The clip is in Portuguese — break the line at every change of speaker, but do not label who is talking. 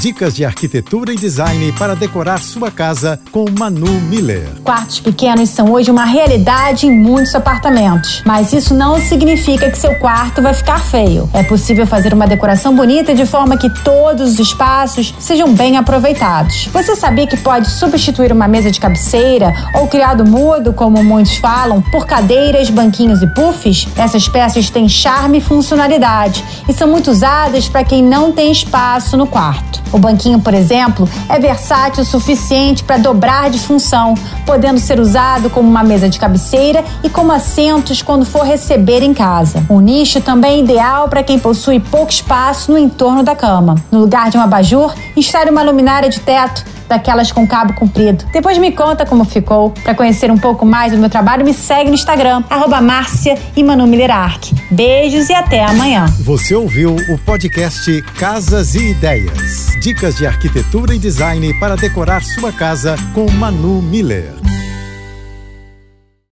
Dicas de arquitetura e design para decorar sua casa com Manu Miller.
Quartos pequenos são hoje uma realidade em muitos apartamentos, mas isso não significa que seu quarto vai ficar feio. É possível fazer uma decoração bonita de forma que todos os espaços sejam bem aproveitados. Você sabia que pode substituir uma mesa de cabeceira ou criado mudo, como muitos falam, por cadeiras, banquinhos e puffs? Essas peças têm charme e funcionalidade e são muito usadas para quem não tem espaço no quarto. O banquinho, por exemplo, é versátil o suficiente para dobrar de função, podendo ser usado como uma mesa de cabeceira e como assentos quando for receber em casa. O nicho também é ideal para quem possui pouco espaço no entorno da cama. No lugar de um abajur, instale uma luminária de teto daquelas com cabo comprido. Depois me conta como ficou. Para conhecer um pouco mais do meu trabalho, me segue no Instagram, arroba Márcia e Manu Beijos e até amanhã.
Você ouviu o podcast Casas e Ideias. Dicas de arquitetura e design para decorar sua casa com Manu Miller.